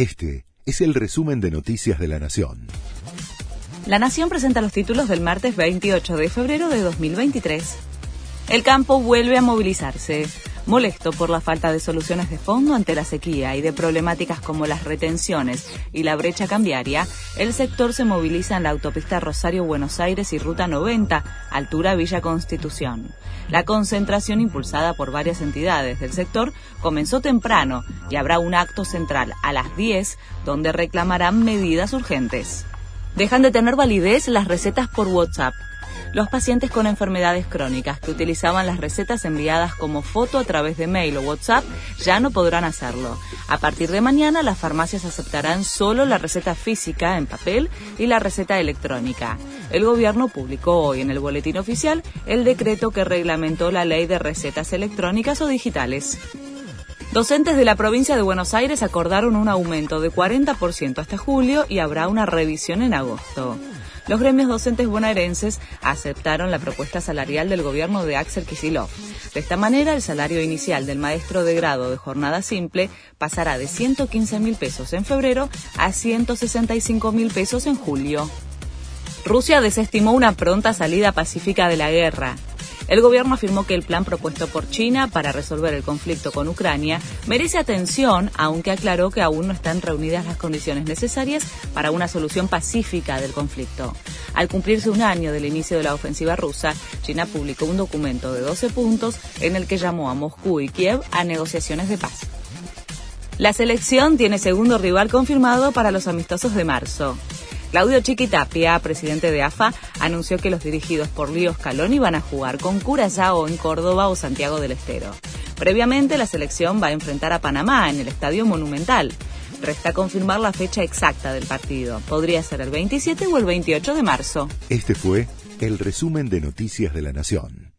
Este es el resumen de Noticias de la Nación. La Nación presenta los títulos del martes 28 de febrero de 2023. El campo vuelve a movilizarse. Molesto por la falta de soluciones de fondo ante la sequía y de problemáticas como las retenciones y la brecha cambiaria, el sector se moviliza en la autopista Rosario-Buenos Aires y Ruta 90, altura Villa Constitución. La concentración impulsada por varias entidades del sector comenzó temprano y habrá un acto central a las 10 donde reclamarán medidas urgentes. Dejan de tener validez las recetas por WhatsApp. Los pacientes con enfermedades crónicas que utilizaban las recetas enviadas como foto a través de mail o WhatsApp ya no podrán hacerlo. A partir de mañana las farmacias aceptarán solo la receta física en papel y la receta electrónica. El gobierno publicó hoy en el boletín oficial el decreto que reglamentó la ley de recetas electrónicas o digitales. Docentes de la provincia de Buenos Aires acordaron un aumento de 40% hasta julio y habrá una revisión en agosto. Los gremios docentes bonaerenses aceptaron la propuesta salarial del gobierno de Axel Kicillof. De esta manera, el salario inicial del maestro de grado de jornada simple pasará de 115 mil pesos en febrero a 165 mil pesos en julio. Rusia desestimó una pronta salida pacífica de la guerra. El gobierno afirmó que el plan propuesto por China para resolver el conflicto con Ucrania merece atención, aunque aclaró que aún no están reunidas las condiciones necesarias para una solución pacífica del conflicto. Al cumplirse un año del inicio de la ofensiva rusa, China publicó un documento de 12 puntos en el que llamó a Moscú y Kiev a negociaciones de paz. La selección tiene segundo rival confirmado para los amistosos de marzo. Claudio Chiquitapia, presidente de AFA, anunció que los dirigidos por Lío Scaloni van a jugar con Curazao en Córdoba o Santiago del Estero. Previamente, la selección va a enfrentar a Panamá en el Estadio Monumental. Resta confirmar la fecha exacta del partido. Podría ser el 27 o el 28 de marzo. Este fue el resumen de Noticias de la Nación.